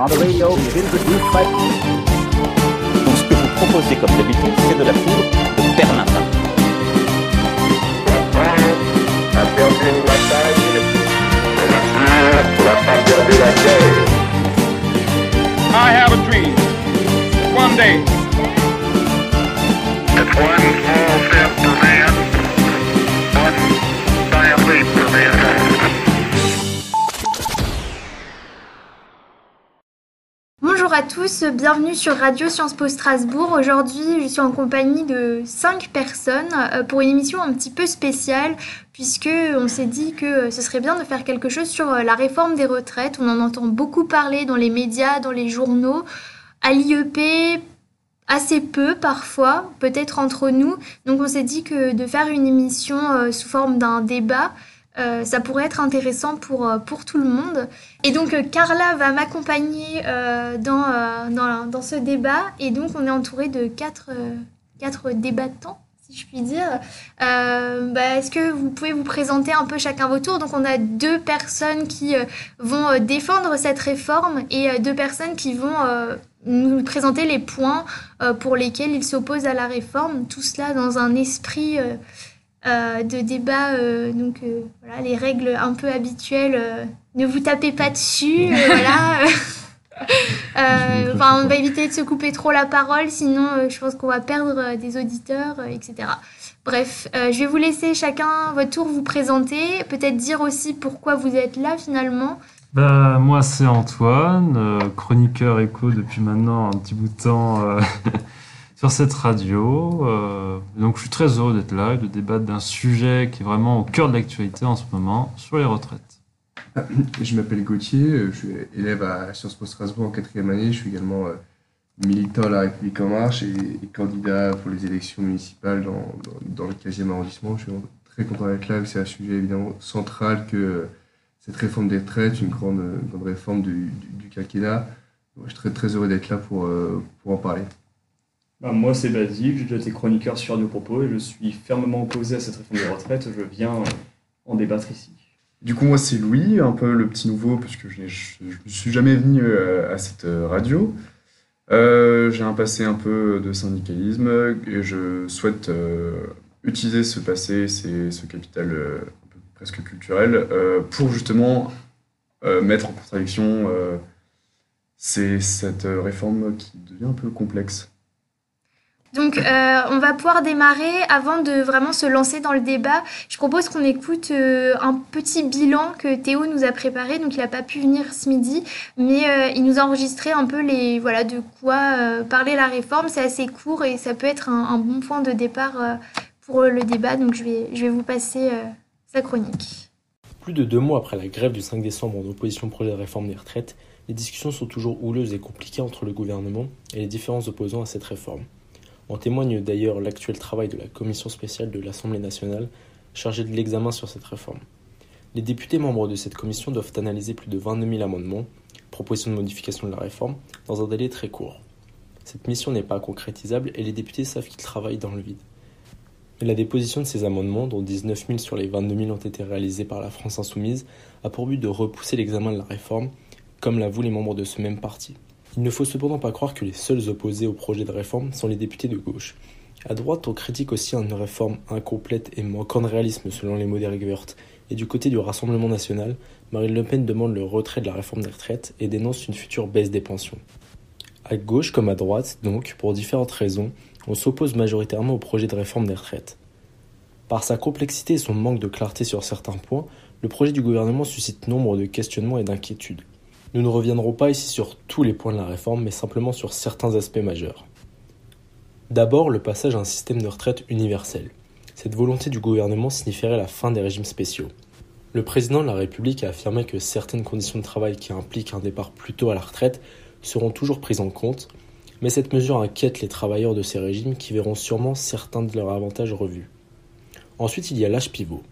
On the radio is introduced by... Donc ce que vous proposez comme d'habitude, c'est de la poudre de perlimpin. a perdu une bataille, la pas perdu la guerre. I have a dream. One day, It's one small step for man, one giant leap for mankind. À tous, bienvenue sur Radio Sciences Po Strasbourg. Aujourd'hui, je suis en compagnie de cinq personnes euh, pour une émission un petit peu spéciale puisque on s'est dit que ce serait bien de faire quelque chose sur euh, la réforme des retraites. On en entend beaucoup parler dans les médias, dans les journaux, à l'IEP, assez peu parfois, peut-être entre nous. Donc on s'est dit que de faire une émission euh, sous forme d'un débat, euh, ça pourrait être intéressant pour, euh, pour tout le monde. Et donc euh, Carla va m'accompagner euh, dans, euh, dans, dans ce débat. Et donc on est entouré de quatre, quatre débattants, si je puis dire. Bah, Est-ce que vous pouvez vous présenter un peu chacun vos tours? Donc on a deux personnes qui vont défendre cette réforme et deux personnes qui vont nous présenter les points pour lesquels ils s'opposent à la réforme. Tout cela dans un esprit... euh, de débat, euh, donc euh, voilà, les règles un peu habituelles, euh, ne vous tapez pas dessus, euh, voilà. Euh, Enfin, on va éviter de se couper trop la parole, sinon euh, je pense qu'on va perdre euh, des auditeurs, euh, etc. Bref, euh, je vais vous laisser chacun votre tour vous présenter, peut-être dire aussi pourquoi vous êtes là finalement. Bah, moi, c'est Antoine, euh, chroniqueur écho depuis maintenant un petit bout de temps sur cette radio. Euh, donc, je suis très heureux d'être là et de débattre d'un sujet qui est vraiment au cœur de l'actualité en ce moment, sur les retraites. Je m'appelle Gauthier, je suis élève à Sciences Po Strasbourg en quatrième année. Je suis également euh, militant à La République En Marche et, candidat pour les élections municipales dans, le 15e arrondissement. Je suis très content d'être là. C'est un sujet évidemment central que euh, cette réforme des retraites, une grande, grande réforme du, quinquennat. Je suis très, très heureux d'être là pour, pour en parler. Bah, moi, c'est Basile, j'ai déjà été chroniqueur sur Radio Propos et je suis fermement opposé à cette réforme des retraites. Je viens en débattre ici. Du coup, moi, c'est Louis, un peu le petit nouveau, parce que je ne suis jamais venu euh, à cette euh, radio. Euh, J'ai un passé un peu de syndicalisme et je souhaite utiliser ce passé, ce capital presque culturel, pour justement mettre en contradiction cette réforme qui devient un peu complexe. Donc, euh, on va pouvoir démarrer avant de vraiment se lancer dans le débat. Je propose qu'on écoute euh, un petit bilan que Théo nous a préparé. Donc, il n'a pas pu venir ce midi, mais euh, il nous a enregistré un peu les voilà de quoi parler la réforme. C'est assez court et ça peut être un, un bon point de départ pour le débat. Donc, je vais je vais vous passer sa chronique. Plus de deux mois après la grève du 5 décembre en opposition au projet de réforme des retraites, les discussions sont toujours houleuses et compliquées entre le gouvernement et les différents opposants à cette réforme. En témoigne d'ailleurs l'actuel travail de la commission spéciale de l'Assemblée nationale chargée de l'examen sur cette réforme. Les députés membres de cette commission doivent analyser plus de 22 000 amendements, propositions de modification de la réforme, dans un délai très court. Cette mission n'est pas concrétisable et les députés savent qu'ils travaillent dans le vide. La déposition de ces amendements, dont 19 000 sur les 22 000 ont été réalisés par la France insoumise, a pour but de repousser l'examen de la réforme, comme l'avouent les membres de ce même parti. Il ne faut cependant pas croire que les seuls opposés au projet de réforme sont les députés de gauche. À droite, on critique aussi une réforme incomplète et manquant de réalisme selon les mots d'Eric. Et du côté du Rassemblement national, Marine Le Pen demande le retrait de la réforme des retraites et dénonce une future baisse des pensions. À gauche comme à droite, donc, pour différentes raisons, on s'oppose majoritairement au projet de réforme des retraites. Par sa complexité et son manque de clarté sur certains points, le projet du gouvernement suscite nombre de questionnements et d'inquiétudes. Nous ne reviendrons pas ici sur tous les points de la réforme, mais simplement sur certains aspects majeurs. D'abord, le passage à un système de retraite universel. Cette volonté du gouvernement signifierait la fin des régimes spéciaux. Le président de la République a affirmé que certaines conditions de travail qui impliquent un départ plus tôt à la retraite seront toujours prises en compte, mais cette mesure inquiète les travailleurs de ces régimes qui verront sûrement certains de leurs avantages revus. Ensuite, il y a l'âge pivot.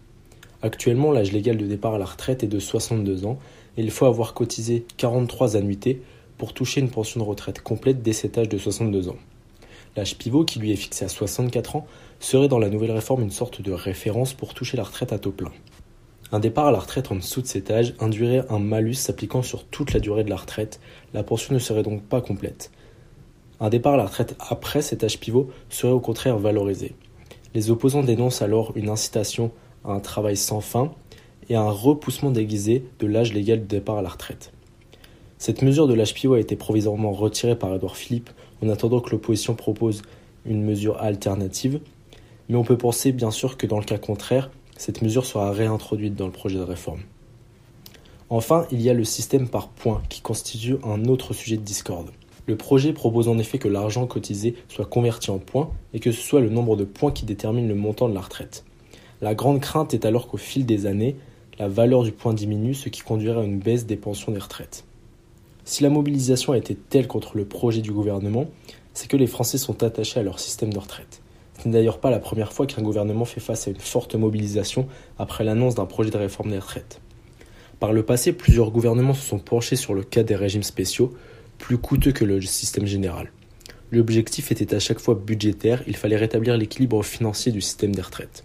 Actuellement, l'âge légal de départ à la retraite est de 62 ans il faut avoir cotisé 43 annuités pour toucher une pension de retraite complète dès cet âge de 62 ans. L'âge pivot, qui lui est fixé à 64 ans, serait dans la nouvelle réforme une sorte de référence pour toucher la retraite à taux plein. Un départ à la retraite en dessous de cet âge induirait un malus s'appliquant sur toute la durée de la retraite. La pension ne serait donc pas complète. Un départ à la retraite après cet âge pivot serait au contraire valorisé. Les opposants dénoncent alors une incitation à un travail sans fin et un repoussement déguisé de l'âge légal de départ à la retraite. Cette mesure de l'âge a été provisoirement retirée par Edouard Philippe en attendant que l'opposition propose une mesure alternative, mais on peut penser bien sûr que dans le cas contraire, cette mesure sera réintroduite dans le projet de réforme. Enfin, il y a le système par points qui constitue un autre sujet de discorde. Le projet propose en effet que l'argent cotisé soit converti en points et que ce soit le nombre de points qui détermine le montant de la retraite. La grande crainte est alors qu'au fil des années, la valeur du point diminue, ce qui conduirait à une baisse des pensions des retraites. Si la mobilisation a été telle contre le projet du gouvernement, c'est que les Français sont attachés à leur système de retraite. Ce n'est d'ailleurs pas la première fois qu'un gouvernement fait face à une forte mobilisation après l'annonce d'un projet de réforme des retraites. Par le passé, plusieurs gouvernements se sont penchés sur le cas des régimes spéciaux, plus coûteux que le système général. L'objectif était à chaque fois budgétaire, il fallait rétablir l'équilibre financier du système des retraites.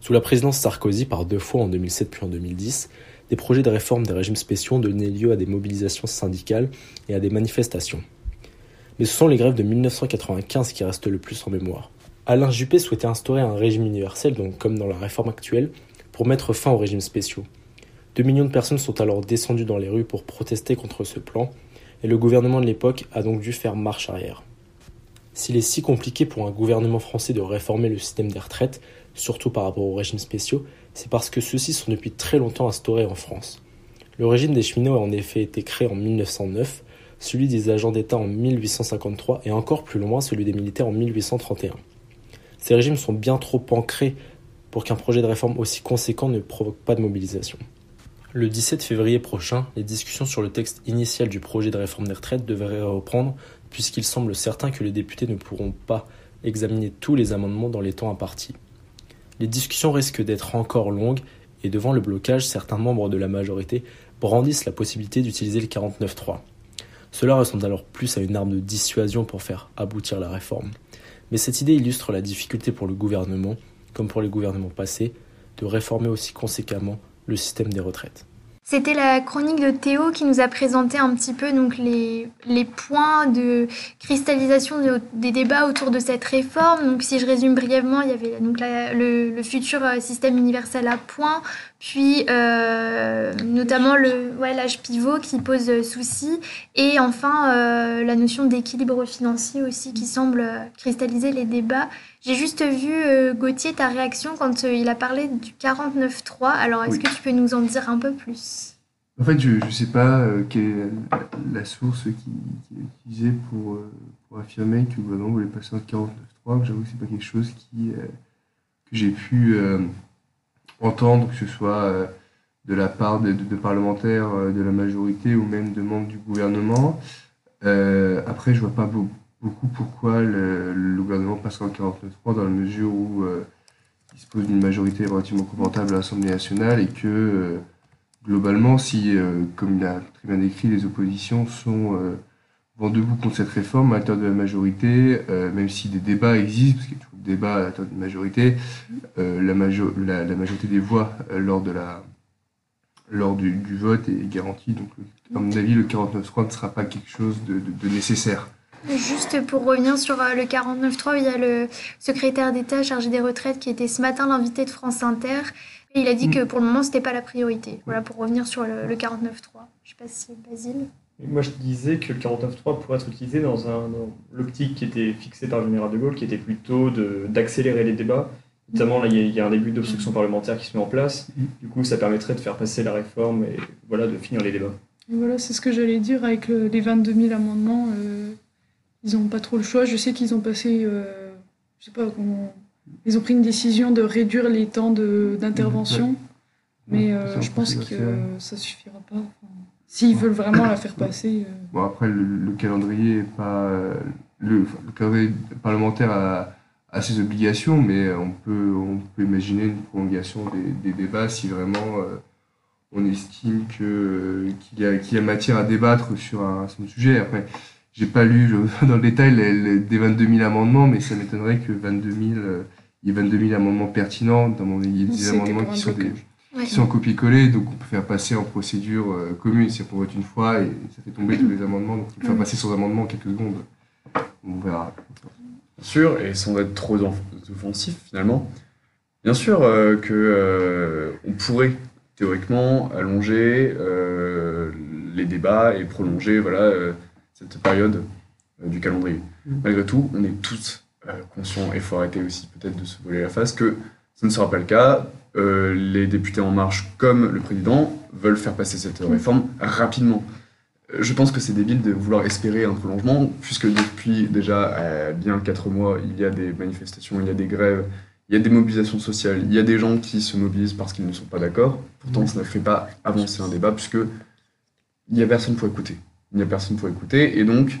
Sous la présidence Sarkozy, par deux fois en 2007 puis en 2010, des projets de réforme des régimes spéciaux ont donné lieu à des mobilisations syndicales et à des manifestations. Mais ce sont les grèves de 1995 qui restent le plus en mémoire. Alain Juppé souhaitait instaurer un régime universel, comme dans la réforme actuelle, pour mettre fin aux régimes spéciaux. Deux millions de personnes sont alors descendues dans les rues pour protester contre ce plan, et le gouvernement de l'époque a donc dû faire marche arrière. S'il est si compliqué pour un gouvernement français de réformer le système des retraites, surtout par rapport aux régimes spéciaux, c'est parce que ceux-ci sont depuis très longtemps instaurés en France. Le régime des cheminots a en effet été créé en 1909, celui des agents d'État en 1853 et encore plus loin celui des militaires en 1831. Ces régimes sont bien trop ancrés pour qu'un projet de réforme aussi conséquent ne provoque pas de mobilisation. Le 17 février prochain, les discussions sur le texte initial du projet de réforme des retraites devraient reprendre puisqu'il semble certain que les députés ne pourront pas examiner tous les amendements dans les temps impartis. Les discussions risquent d'être encore longues et devant le blocage, certains membres de la majorité brandissent la possibilité d'utiliser le 49.3. Cela ressemble alors plus à une arme de dissuasion pour faire aboutir la réforme. Mais cette idée illustre la difficulté pour le gouvernement, comme pour les gouvernements passés, de réformer aussi conséquemment le système des retraites. C'était la chronique de Théo qui nous a présenté un petit peu donc les, les points de cristallisation de- des débats autour de cette réforme. Donc si je résume brièvement, il y avait donc le, le futur euh, système universel à points, puis euh, notamment le ouais, l'âge pivot qui pose euh, souci, et enfin euh, la notion d'équilibre financier aussi qui semble euh, cristalliser les débats. J'ai juste vu euh, Gauthier ta réaction quand euh, il a parlé du 49.3. Alors est-ce Oui. que tu peux nous en dire un peu plus? En fait, je ne sais pas euh, quelle est la, la source qui, qui est utilisée pour, pour affirmer que le gouvernement voulait passer en 49.3. J'avoue que c'est pas quelque chose qui, que j'ai pu entendre, que ce soit de la part de, de- de parlementaires de la majorité ou même de membres du gouvernement. Après, je vois pas beau- beaucoup pourquoi le, gouvernement passerait en 49.3 dans la mesure où euh, il dispose d'une majorité relativement confortable à l'Assemblée nationale et que euh, globalement, si, euh, comme il a très bien décrit, les oppositions sont euh, vent debout contre cette réforme à l'intérieur de la majorité, même si des débats existent, parce qu'il y a toujours des débats à l'intérieur majorité, euh, la, majo- la, majorité des voix lors, de la, lors du, vote est garantie. Donc, à mon avis, le 49.3 ne sera pas quelque chose de, de- de nécessaire. Juste pour revenir sur euh, le 49.3, il y a le secrétaire d'État chargé des retraites qui était ce matin l'invité de France Inter. Et il a dit que pour le moment, c'était pas la priorité. Voilà, pour revenir sur le, le 49.3. Je sais pas si Basile. Et Moi, je disais que le 49.3 pourrait être utilisé dans, un, l'optique qui était fixée par le général de Gaulle, qui était plutôt de, d'accélérer les débats. Notamment, là, il y, a- il y a un début d'obstruction parlementaire qui se met en place. Du coup, ça permettrait de faire passer la réforme et voilà, de finir les débats. Et Voilà, c'est ce que j'allais dire avec le- les 22 000 amendements. euh, ils n'ont pas trop le choix. Je sais qu'ils ont passé, euh, je sais pas comment, ils ont pris une décision de réduire les temps d'intervention, mais euh, je pense que ça suffira pas. Enfin, S'ils veulent vraiment la faire passer. euh, Bon, après, le, le calendrier est pas. Le, enfin, le calendrier parlementaire a, a ses obligations, mais on peut, on peut imaginer une prolongation des, des débats si vraiment euh, on estime qu'il y, a- qu'il y a matière à débattre sur un, sur un sujet. Après, j'ai pas lu le- dans le détail les, les- des 22 000 amendements, mais ça m'étonnerait que 22 000, euh, il y ait 22 000 amendements pertinents. Dans mon, il y a des amendements qui sont des. Ouais. qui sont en copier-coller, donc on peut faire passer en procédure euh, commune si on vote une fois et ça fait tomber tous les amendements, donc on peut faire Mm. passer sans amendement en quelques secondes. On verra. Bien sûr, et sans être trop offensif finalement, bien sûr euh, que euh, on pourrait théoriquement allonger euh, les débats et prolonger voilà, euh, cette période euh, du calendrier. Malgré tout, on est tous euh, conscients, et il faut arrêter aussi peut-être de se voler la face, que ce ne sera pas le cas. Euh, les députés En Marche, comme le président, veulent faire passer cette réforme rapidement. Je pense que c'est débile de vouloir espérer un prolongement, puisque depuis déjà euh, bien quatre mois, il y a des manifestations, il y a des grèves, il y a des mobilisations sociales, il y a des gens qui se mobilisent parce qu'ils ne sont pas d'accord. Pourtant, ça ne fait pas avancer un débat, puisque il n'y a personne pour écouter. Il n'y a personne pour écouter, et donc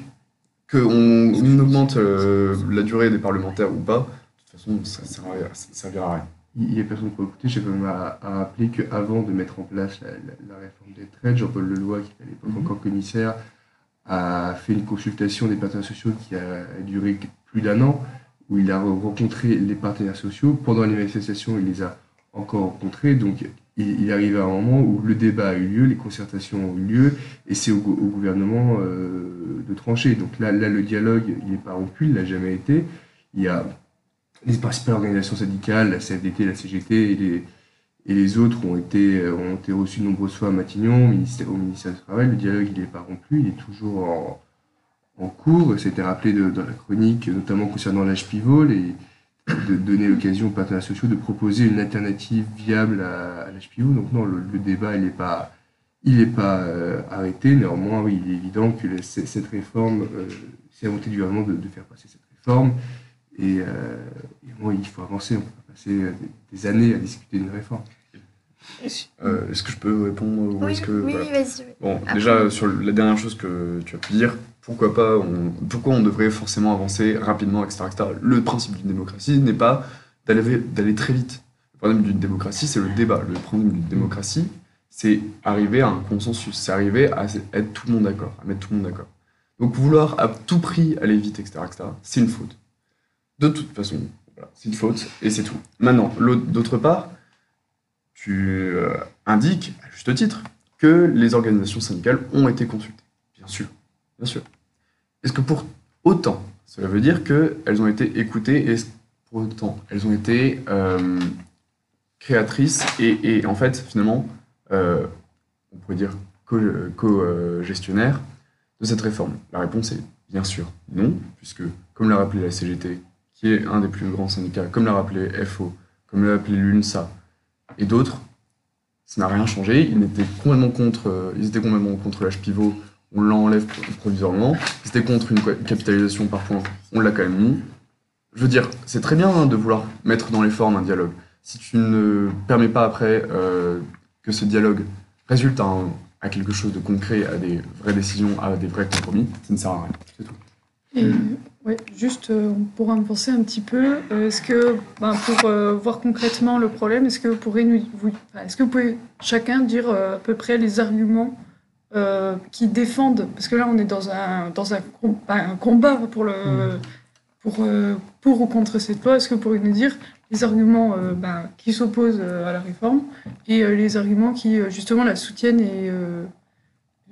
qu'on on augmente euh, la durée des parlementaires ou pas, de toute façon, ça ne servira, à rien. Il n'y a personne pour écouter. J'ai quand même à, à rappeler qu'avant de mettre en place la, la- la réforme des traites, Jean-Paul Leloy, qui était à l'époque encore commissaire, a fait une consultation des partenaires sociaux qui a duré plus d'un an, où il a rencontré les partenaires sociaux. Pendant les manifestations, il les a encore rencontrés. Donc, il, il arrive à un moment où le débat a eu lieu, les concertations ont eu lieu, et c'est au, gou- au gouvernement euh, de trancher. Donc là, là, le dialogue, il n'est pas rompu, il l'a jamais été. Il y a les principales organisations syndicales, la CFDT, la CGT et les, autres ont été, ont été reçus nombreuses fois à Matignon, au ministère, du Travail. Le dialogue, il n'est pas rompu, il est toujours en, en cours. C'était rappelé dans la chronique, notamment concernant l'âge pivot, de donner l'occasion aux partenaires sociaux de proposer une alternative viable à, pivot. Donc non, le, le débat, il n'est pas, il est pas euh, arrêté. Néanmoins, oui, il est évident que la- cette réforme, euh, c'est la volonté du gouvernement de, de faire passer cette réforme. Et, euh, et bon, il faut avancer, on peut pas passer euh, des, des années à discuter d'une réforme. Euh, est-ce que je peux répondre ou Oui, est-ce que oui, voilà. oui, vas-y. oui. Bon, Après. déjà sur la dernière chose que tu as pu dire, pourquoi pas, on, pourquoi on devrait forcément avancer rapidement, etc., etc. Le principe d'une démocratie n'est pas d'aller très vite. Le problème d'une démocratie, c'est le débat. Le problème d'une démocratie, c'est arriver à un consensus, c'est arriver à être tout le monde d'accord, à mettre tout le monde d'accord. Donc vouloir à tout prix aller vite, etc., c'est une faute. De toute façon, c'est une faute et c'est tout. Maintenant, d'autre part, tu euh, indiques, à juste titre, que les organisations syndicales ont été consultées. Bien sûr, bien sûr. Est-ce que pour autant, cela veut dire qu'elles ont été écoutées et pour autant, elles ont été euh, créatrices et, en fait, finalement, euh, on pourrait dire co-gestionnaires co, gestionnaires de cette réforme? La réponse est bien sûr non, puisque, comme l'a rappelé la CGT, qui est un des plus grands syndicats, comme l'a rappelé FO, comme l'a appelé l'UNSA et d'autres, ça n'a rien changé. Ils étaient complètement contre, euh, ils étaient complètement contre l'âge pivot, on l'enlève provisoirement. Ils étaient contre une capitalisation par points, on l'a quand même mis. Je veux dire, c'est très bien hein, de vouloir mettre dans les formes un dialogue. Si tu ne permets pas après euh, que ce dialogue résulte à, quelque chose de concret, à des vraies décisions, à des vrais compromis, ça ne sert à rien. C'est tout. Et, juste euh, pour en penser un petit peu, euh, est-ce que, ben, pour euh, voir concrètement le problème, est-ce que vous pourrez nous, vous- est-ce que vous pouvez chacun dire à peu près les arguments euh, qui défendent, parce que là on est dans un dans un, combat pour le pour euh, pour ou contre cette loi. Est-ce que vous pourriez nous dire les arguments euh, ben, qui s'opposent à la réforme et euh, les arguments qui justement la soutiennent et euh,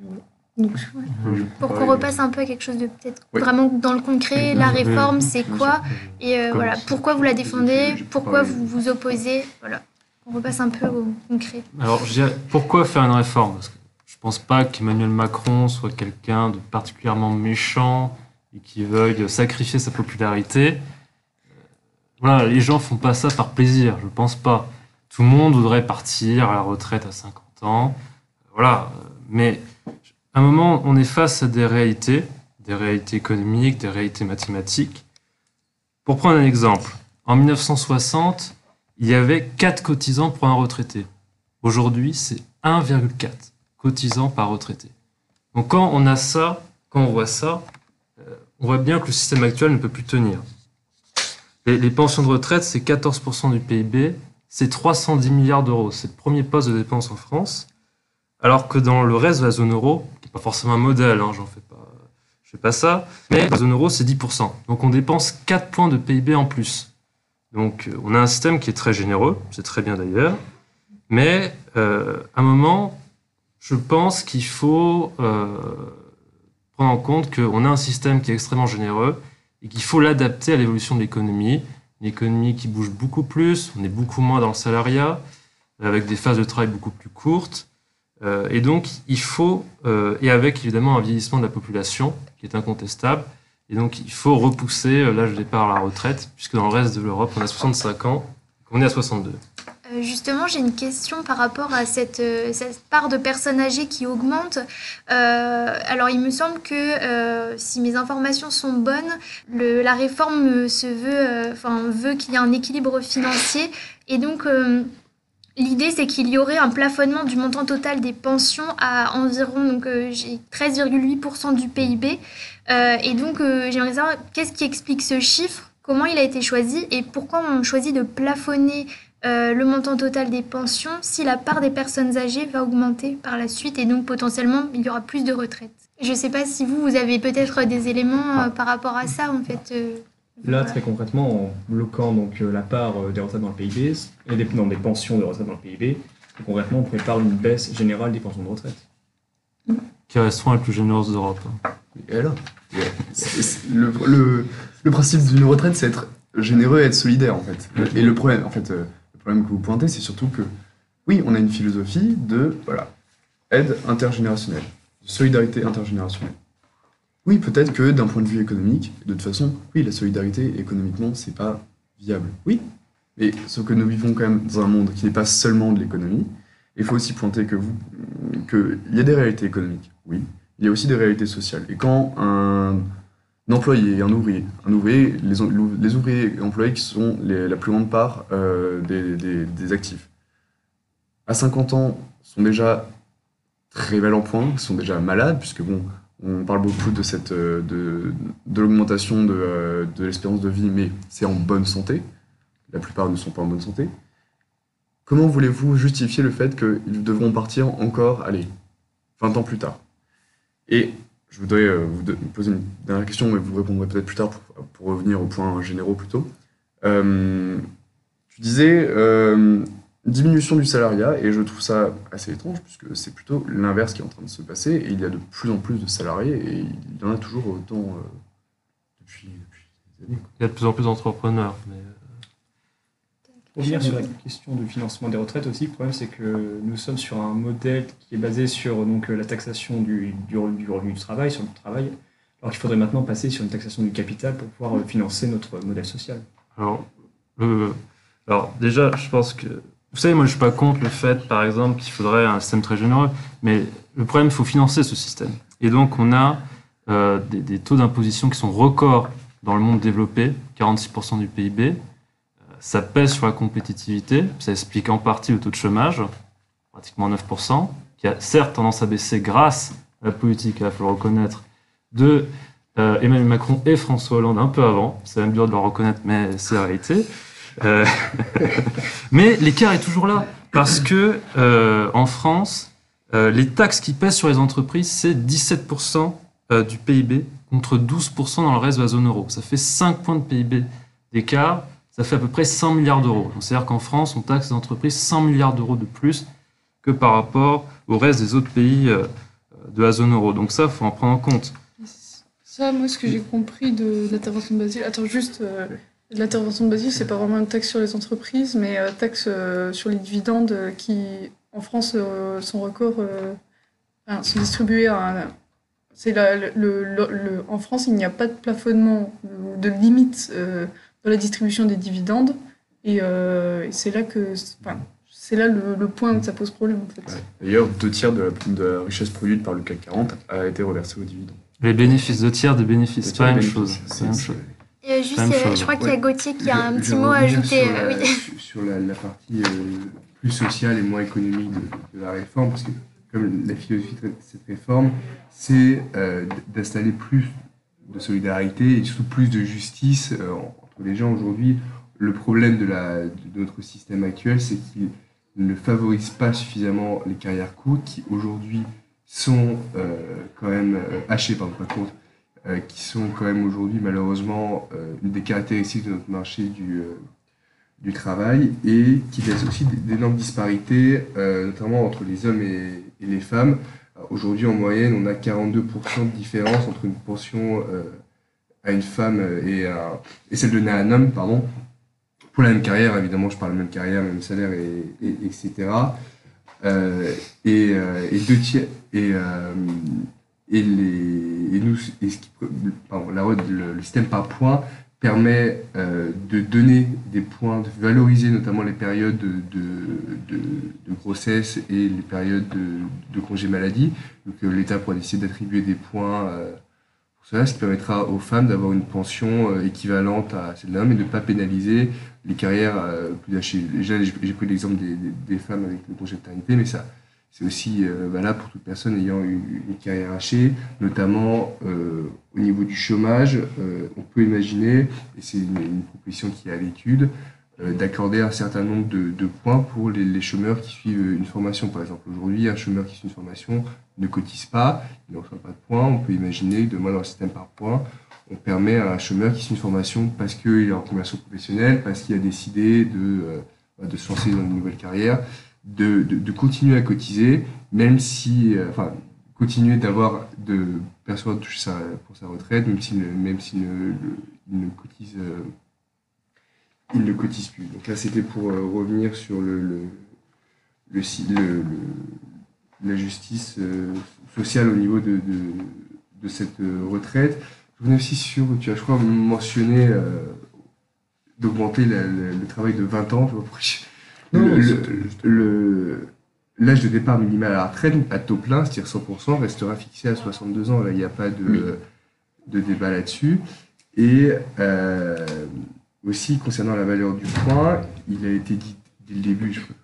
voilà. Donc, ouais. Pour qu'on repasse un peu à quelque chose de peut-être Oui. vraiment dans le concret, la réforme, c'est quoi. Et euh, voilà, pourquoi vous la défendez Pourquoi vous vous opposez Voilà, on repasse un peu au concret. Alors, je dirais, pourquoi faire une réforme? Parce que je pense pas qu'Emmanuel Macron soit quelqu'un de particulièrement méchant et qui veuille sacrifier sa popularité. Euh, Voilà, les gens font pas ça par plaisir, je pense pas. Tout le monde voudrait partir à la retraite à 50 ans. Voilà, mais à un moment, on est face à des réalités, des réalités économiques, des réalités mathématiques. Pour prendre un exemple, en 1960, il y avait 4 cotisants pour un retraité. Aujourd'hui, c'est 1,4 cotisants par retraité. Donc quand on a ça, quand on voit ça, euh, on voit bien que le système actuel ne peut plus tenir. Les, pensions de retraite, c'est 14% du PIB, c'est 310 milliards d'euros. C'est le premier poste de dépense en France. Alors que dans le reste de la zone euro, qui n'est pas forcément un modèle, hein, j'en fais pas, je fais pas ça, mais la zone euro, c'est 10%. Donc on dépense 4 points de PIB en plus. Donc euh, on a un système qui est très généreux, c'est très bien d'ailleurs. Mais euh, à un moment, je pense qu'il faut euh, prendre en compte qu'on a un système qui est extrêmement généreux et qu'il faut l'adapter à l'évolution de l'économie. Une économie qui bouge beaucoup plus, on est beaucoup moins dans le salariat, avec des phases de travail beaucoup plus courtes. Euh, et donc, il faut, euh, et avec évidemment un vieillissement de la population qui est incontestable, et donc il faut repousser l'âge de départ à la retraite, puisque dans le reste de l'Europe, on a 65 ans, qu'on est à 62. Euh, Justement, j'ai une question par rapport à cette, euh, part de personnes âgées qui augmente. Euh, alors, il me semble que si mes informations sont bonnes, la réforme se veut, qu'il y ait un équilibre financier. Et donc, l'idée, c'est qu'il y aurait un plafonnement du montant total des pensions à environ donc, euh, j'ai 13,8% du PIB. Et donc, euh, j'aimerais savoir qu'est-ce qui explique ce chiffre, comment il a été choisi? Et pourquoi on choisit de plafonner euh, le montant total des pensions si la part des personnes âgées va augmenter par la suite et donc potentiellement il y aura plus de retraites. Je ne sais pas si vous, vous avez peut-être des éléments euh, par rapport à ça en fait. euh, Là, voilà. très concrètement, en bloquant donc, la part des retraites dans le PIB et des, non, des pensions de retraite dans le PIB, très concrètement, on prépare une baisse générale des pensions de retraite. Qui resteront la plus généreuse d'Europe. Et alors? C'est- c'est- le, le- le principe d'une retraite, c'est être généreux et être solidaire, en fait. Et le problème, en fait, euh, problème que vous pointez, c'est surtout que, oui, on a une philosophie de, voilà, aide intergénérationnelle, de solidarité intergénérationnelle. Oui, peut-être que d'un point de vue économique, de toute façon, oui, la solidarité économiquement, c'est pas viable. Oui, mais sauf que nous vivons quand même dans un monde qui n'est pas seulement de l'économie. Il faut aussi pointer que vous, qu'il y a des réalités économiques, oui, il y a aussi des réalités sociales. Et quand un, employé, un ouvrier, un ouvrier, les, ou- les ouvriers et employés qui sont la plus grande part euh, des, actifs, à 50 ans, sont déjà très mal en point, sont déjà malades, puisque bon, on parle beaucoup de cette euh, de, l'augmentation de, euh, de l'espérance de vie, mais c'est en bonne santé. La plupart ne sont pas en bonne santé. Comment voulez-vous justifier le fait qu'ils devront partir encore, allez, 20 ans plus tard? Et je voudrais euh, vous poser une dernière question, mais vous répondrez peut-être plus tard pour, revenir aux points généraux plutôt. Euh, tu disais euh, diminution du salariat, et je trouve ça assez étrange, puisque c'est plutôt l'inverse qui est en train de se passer, et il y a de plus en plus de salariés, et il y en a toujours autant euh, depuis, des années. Il y a de plus en plus d'entrepreneurs. Mais... euh, revenir sur la question du financement des retraites aussi, le problème c'est que nous sommes sur un modèle qui est basé sur donc, euh, la taxation du, du, du revenu du travail, sur le travail, alors qu'il faudrait maintenant passer sur une taxation du capital pour pouvoir euh, financer notre modèle social. Alors, le- alors déjà, je pense que... Vous savez, moi, je suis pas contre le fait, par exemple, qu'il faudrait un système très généreux, mais le problème, il faut financer ce système. Et donc, on a euh, des, des taux d'imposition qui sont records dans le monde développé, 46% du PIB. Ça pèse sur la compétitivité, ça explique en partie le taux de chômage, pratiquement 9%, qui a certes tendance à baisser grâce à la politique, il faut le reconnaître, de euh, Emmanuel Macron et François Hollande un peu avant. C'est même dur de le reconnaître, mais c'est la réalité. Euh, mais l'écart est toujours là parce que euh, en France, les taxes qui pèsent sur les entreprises, c'est 17% euh, du PIB contre 12% dans le reste de la zone euro. Ça fait 5 points de PIB d'écart. Ça fait à peu près 100 milliards d'euros. C'est-à-dire qu'en France, on taxe les entreprises 100 milliards d'euros de plus que par rapport au reste des autres pays euh, de la zone euro. Donc ça, il faut en prendre en compte. Ça, moi, ce que j'ai compris de l'intervention de Basile. Attends, juste. euh, l'intervention de Basile, c'est pas vraiment une taxe sur les entreprises, mais euh, taxe euh, sur les dividendes qui, en France, sont record. enfin, sont distribués à. en France, il n'y a pas de plafonnement ou de limite dans la distribution des dividendes. Et, euh, et c'est là que. Enfin, c'est là le, le point où ça pose problème, en fait. Ouais. D'ailleurs, deux tiers de la, de la richesse produite par le CAC 40 a été reversée aux dividendes. Les bénéfices, deux tiers des bénéfices, c'est pas la même chose. C'est- même chose. Et juste, Même euh, chose. je crois qu'il y a. Gauthier qui a un Je- petit je mot à ajouter. Sur euh, la, oui. sur- sur la, la partie euh, plus sociale et moins économique de, de la réforme, parce que comme la philosophie de cette réforme, c'est euh, d'installer plus de solidarité et surtout plus de justice les gens aujourd'hui. Le problème de, notre système actuel, c'est qu'il ne favorise pas suffisamment les carrières courtes qui aujourd'hui sont euh, quand même euh, hachées, pardon, pas courtes, euh, qui sont quand même aujourd'hui malheureusement une des caractéristiques de notre marché du, travail et qui laisse aussi d'énormes disparités, notamment entre les hommes et, et les femmes. Aujourd'hui, en moyenne, on a 42% de différence entre une pension à une femme et, un- et celle donnée à un homme, pardon. Pour la même carrière, évidemment, je parle de même carrière, même salaire, et, et- etc. Euh, et, euh, et deux tiers, et, euh, et, les, et nous, et ce qui- pardon, la- le, le système par points permet euh, de donner des points, de valoriser notamment les périodes de, de, de, grossesse et les périodes de, congé maladie. Donc euh, l'État pourra décider d'attribuer des points euh, pour cela, ce qui permettra aux femmes d'avoir une pension euh, équivalente à celle d'un homme et de ne pas pénaliser les carrières euh, plus hachées. Déjà, j'ai pris l'exemple des, femmes avec le congé de maternité, mais ça, c'est aussi euh, valable pour toute personne ayant une, une carrière hachée, notamment euh, au niveau du chômage. euh, on peut imaginer, et c'est une, une proposition qui est à l'étude, d'accorder un certain nombre de, de points pour les, les chômeurs qui suivent une formation. Par exemple, aujourd'hui, un chômeur qui suit une formation ne cotise pas, il ne reçoit pas de points. On peut imaginer que demain, dans le système par points, on permet à un chômeur qui suit une formation parce qu'il est en conversion professionnelle, parce qu'il a décidé de, euh, de se lancer dans une nouvelle carrière, de, de, de continuer à cotiser, même si, euh, enfin, continuer d'avoir, de percevoir pour sa retraite, même s'il ne, même s'il ne, il ne cotise, euh, il ne cotise plus. Donc là, c'était pour euh, revenir sur le, le, le, si- le- le- la justice euh, sociale au niveau de, de, de cette euh, retraite. Je venais aussi sur, tu as, je crois, mentionné d'augmenter le travail de 20 ans. Je Non, le- L'âge de départ minimal à la retraite, à taux plein, c'est-à-dire 100%, restera fixé à 62 ans. Là, il n'y a pas de, Oui. de débat là-dessus. Et euh, aussi, concernant la valeur du point, il a été dit dès le début, je crois,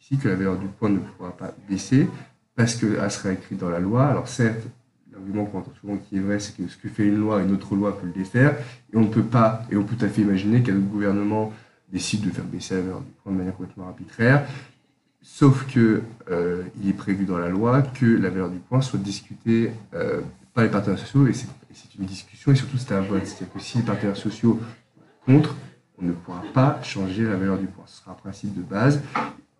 ici, que la valeur du point ne pourra pas baisser parce qu'elle sera écrite dans la loi. Alors certes, l'argument qu'on entend souvent qui est vrai, c'est que ce que fait une loi, une autre loi peut le défaire. Et on ne peut pas, et on peut tout à fait imaginer qu'un autre gouvernement décide de faire baisser la valeur du point de manière complètement arbitraire. Sauf que euh, il est prévu dans la loi que la valeur du point soit discutée euh, par les partenaires sociaux et c'est une discussion et surtout c'est un vote. C'est-à-dire que si les partenaires sociaux contre, on ne pourra pas changer la valeur du point. Ce sera un principe de base,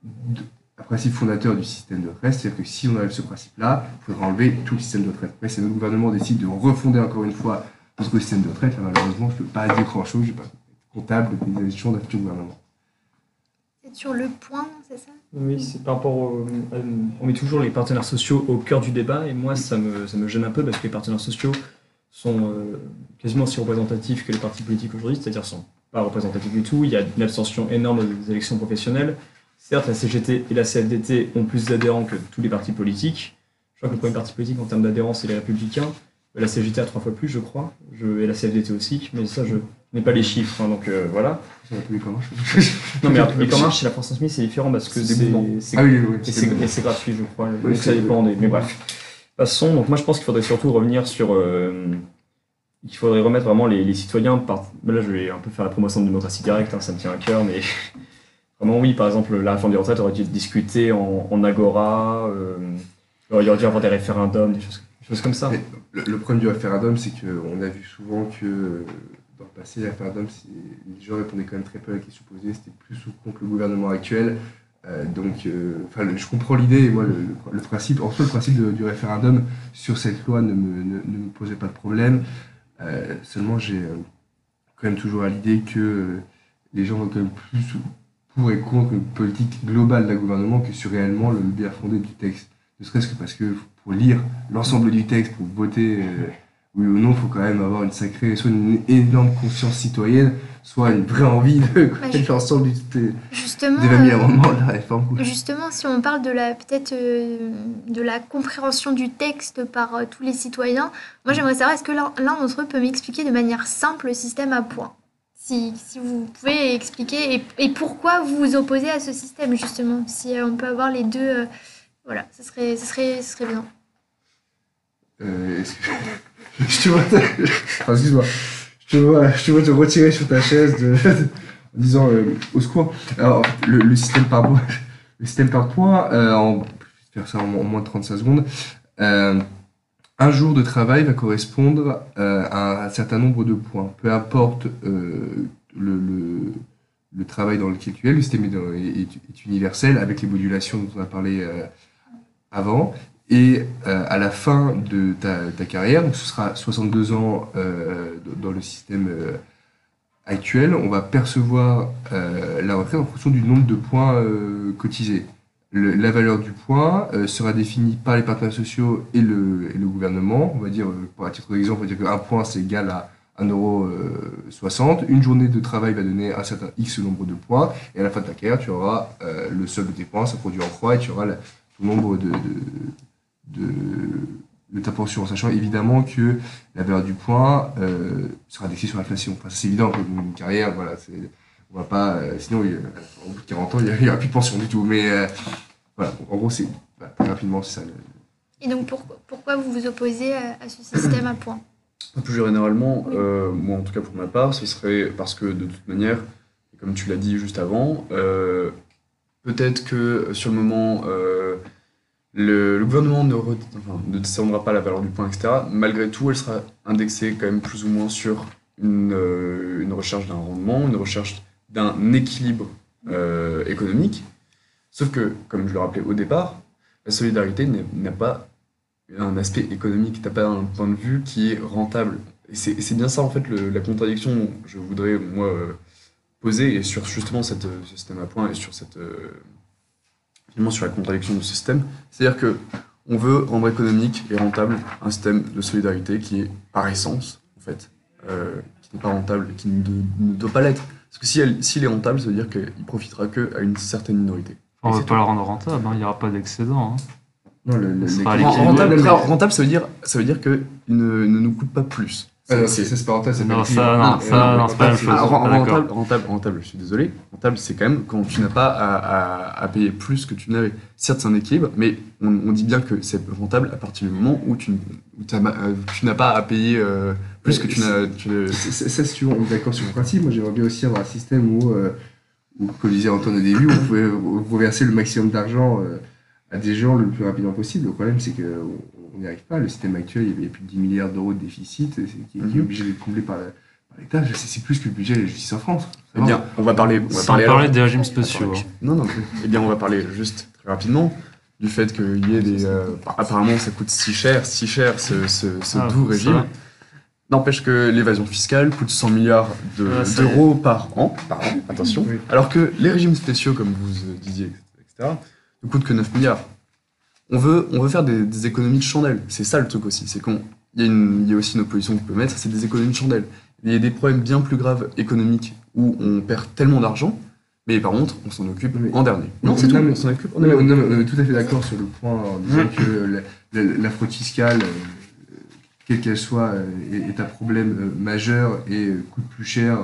de- un principe fondateur du système de retraite. C'est-à-dire que si on enlève ce principe-là, il faudra enlever tout le système de retraite. Après, si notre gouvernement décide de refonder encore une fois notre système de retraite, là, malheureusement, je ne peux pas dire grand-chose. Je ne vais pas être comptable des gestions d'un futur gouvernement. C'est sur le point, c'est ça? Oui, c'est par rapport au, euh, On met toujours les partenaires sociaux au cœur du débat, et moi, ça me, ça me gêne un peu parce que les partenaires sociaux sont euh, quasiment aussi représentatifs que les partis politiques aujourd'hui, c'est-à-dire sont pas représentatifs du tout. Il y a une abstention énorme des élections professionnelles. Certes, la CGT et la CFDT ont plus d'adhérents que tous les partis politiques. Je crois que le premier parti politique en termes d'adhérence, c'est les Républicains. La CGT a trois fois plus, je crois, je, et la CFDT aussi, mais ça, je n'ai pas les chiffres, hein, donc euh, voilà. Un peu comment je Non, mais République en marche, c'est la France Insoumise, c'est différent parce que C'est Ah oui, oui, et c'est gratuit, je crois. Oui, donc ça dépend des. Mais bref. Passons. Donc moi, je pense qu'il faudrait surtout revenir sur. euh, il faudrait remettre vraiment les, citoyens. Par... ben Là, je vais un peu faire la promotion de démocratie directe, hein, ça me tient à cœur, mais vraiment, oui, par exemple, la réforme des retraites aurait dû être discutée en, agora. euh, il aurait dû avoir des référendums, des choses, comme ça. Le, problème du référendum, c'est qu'on a vu souvent que euh, dans le passé, les référendums, les gens répondaient quand même très peu à la question posée. C'était plus ou contre le gouvernement actuel. Euh, donc, euh, je comprends l'idée. Moi, le, principe, en le principe du référendum sur cette loi ne me, posait pas de problème. Euh, seulement, j'ai quand même toujours à l'idée que les gens vont quand même plus pour et contre une politique globale d'un gouvernement que sur réellement le bien fondé du texte. Ne serait-ce que parce que pour lire l'ensemble du texte, pour voter oui ou non, il faut quand même avoir une sacrée, soit une énorme conscience citoyenne, soit une vraie envie de connaître l'ensemble du- Justement, 20 000 euh, de la réforme. Justement, si on parle de la peut-être euh, de la compréhension du texte par euh, tous les citoyens, moi j'aimerais savoir est-ce que l'un d'entre eux peut m'expliquer de manière simple le système à points? Si, si vous pouvez expliquer et, et pourquoi vous vous opposez à ce système justement si euh, on peut avoir les deux voilà ce serait ce serait ce serait bien Euh, est-ce que- je te vois, excuse-moi, je te vois, je te vois te retirer sur ta chaise en disant euh, au secours. Alors, le, système par point, le système par euh, je vais faire ça en, moins de 35 secondes. Euh, un jour de travail va correspondre à un certain nombre de points. Peu importe le, travail dans lequel tu es. Le système est, universel avec les modulations dont on a parlé avant. Et euh, à la fin de ta, carrière, donc ce sera 62 ans euh, dans le système euh, actuel, on va percevoir la retraite en fonction du nombre de points cotisés. La valeur du point sera définie par les partenaires sociaux et le, gouvernement. On va dire, pour à titre d'exemple, on va dire qu'un point c'est égal à 1,60€. Une journée de travail va donner un certain X nombre de points. Et à la fin de ta carrière, tu auras le solde de tes points, ça produit en croix et tu auras la- ton nombre de, de, de, de ta pension. En sachant évidemment que la valeur du point euh, sera indexée sur l'inflation. Enfin, c'est évident une carrière, voilà, c'est. On va pas, euh, sinon, il au bout de 40 ans, il n'y aura plus de pension du tout. Mais euh, voilà, en gros, c'est voilà, très rapidement, c'est ça. le- Et donc pour- pourquoi vous vous opposez à, ce système à points? Plus généralement, euh, moi en tout cas pour ma part, ce serait parce que de toute manière, comme tu l'as dit juste avant, euh, peut-être que sur le moment, euh, le, gouvernement ne, re- descendra pas la valeur du point, etc. Malgré tout, elle sera indexée quand même plus ou moins sur une, euh, recherche d'un rendement, une recherche d'un équilibre euh, économique. Sauf que, comme je le rappelais au départ, la solidarité n'a pas un aspect économique, t'as pas un point de vue qui est rentable. Et c'est bien ça, en fait, la contradiction que je voudrais, moi, euh, poser, et sur justement cette, ce système à points, et sur cette... finalement, sur la contradiction de ce système. C'est-à-dire que on veut rendre économique et rentable un système de solidarité qui est, par essence, en fait, euh, qui n'est pas rentable, qui ne, ne doit pas l'être. Parce que si s'il est rentable, ça veut dire qu'il profitera qu'à une certaine minorité. On Et va pas le rendre rentable, hein, il n'y aura pas d'excédent. hein. Non, le, le- les-. Rentable, rentable, ça veut dire, ça veut dire qu'il ne, ne nous coûte pas plus. Non, C'est- c'est Non, ça, Euh, ça, non, c'est pas la même c'est- chose. Ah, rentable, rentable, rentable, je suis désolé. Rentable, c'est quand même quand tu n'as pas à, à- à payer plus que tu n'avais. Certes, c'est un équilibre, mais on, on dit bien que c'est rentable à partir du moment où tu, où euh, tu n'as pas à payer euh, plus que tu n'as. Ça, si tu veux, on est d'accord sur le principe. Moi, j'aimerais bien aussi avoir un système où, euh, où comme disait Antoine au début, on pouvait reverser le maximum d'argent euh, à des gens le plus rapidement possible. Le problème, c'est qu'on on n'y arrive pas. Le système actuel, il y a plus de 10 milliards d'euros de déficit c'est- qui, qui est Mhm. obligé d'être comblé par, par l'État. Je sais, C'est plus que le budget de la justice en France. Eh bien, on va parler. On va parler, parler alors- des régimes spéciaux. Hein. Non, non. Eh bien, on va parler juste très rapidement du fait qu'il y ait des. euh, apparemment, ça coûte si cher, si cher ce, ce, ce Ah, doux régime. N'empêche que l'évasion fiscale coûte 100 milliards de- Ah, d'euros par an, par an, attention, Oui. alors que les régimes spéciaux, comme vous euh, disiez, etc., ne coûtent que 9 milliards. On veut, on veut faire des, des économies de chandelle. C'est ça le truc aussi. C'est qu'on il y, a y aussi une opposition qu'on peut mettre, c'est des économies de chandelle. Il y a des problèmes bien plus graves économiques où on perd tellement d'argent, mais par contre, on s'en occupe en dernier. Non, c'est tout, on s'en occupe on est tout à fait d'accord sur le point en disant que la, la- la fraude fiscale, euh, quelle qu'elle soit, euh, est, est un problème euh, majeur et coûte plus cher.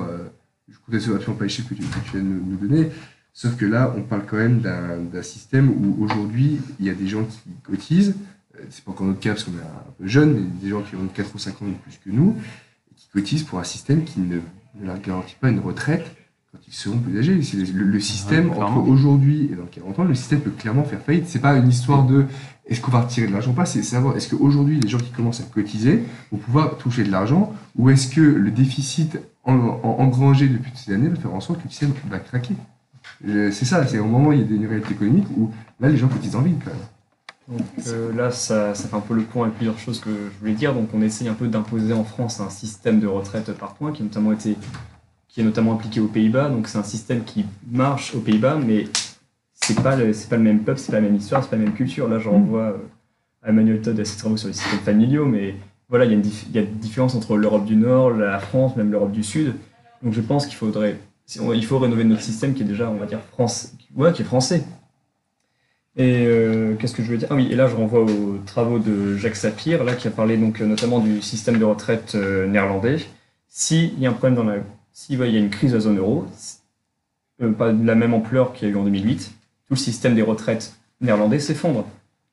je absolument pas les chiffres que tu, que tu viens de nous donner. Sauf que là, on parle quand même d'un système où aujourd'hui, il y a des gens qui cotisent. euh, C'est pas encore notre cas parce qu'on est un peu jeune, mais des gens qui ont 4 ou 5 ans de plus que nous, et qui cotisent pour un système qui ne, ne leur garantit pas une retraite quand ils seront plus âgés. Le, le système, Ouais, entre aujourd'hui et dans 40 ans, le système peut clairement faire faillite. C'est pas une histoire de est-ce qu'on va retirer de l'argent ou pas, c'est savoir est-ce qu'aujourd'hui, les gens qui commencent à cotiser vont pouvoir toucher de l'argent? Ou est-ce que le déficit en- en- engrangé depuis toutes ces années va faire en sorte que le système va craquer? Euh, C'est ça, c'est au moment où il y a une réalité économique où là, les gens cotisent en ville quand même. Donc euh, là, ça, ça fait un peu le point avec plusieurs choses que je voulais dire. Donc on essaye un peu d'imposer en France un système de retraite par points qui, a notamment été, qui est notamment appliqué aux Pays-Bas. Donc c'est un système qui marche aux Pays-Bas, mais c'est pas le, pas le même peuple, c'est pas la même histoire, c'est pas la même culture. Là, je renvoie euh, à Emmanuel Todd et à ses travaux sur les systèmes familiaux, mais voilà, il y a une, dif- il y a une différence entre l'Europe du Nord, la France, même l'Europe du Sud. Donc je pense qu'il faudrait, il faut rénover notre système qui est déjà, on va dire, France, ouais, qui est français. Et euh, qu'est-ce que je veux dire? Ah oui, et là je renvoie aux travaux de Jacques Sapir, là qui a parlé donc euh, notamment du système de retraite euh, néerlandais. S'il y a un problème dans la, s'il y a une crise de la zone euro, euh, pas de la même ampleur qu'il y a eu en 2008, tout le système des retraites néerlandais s'effondre.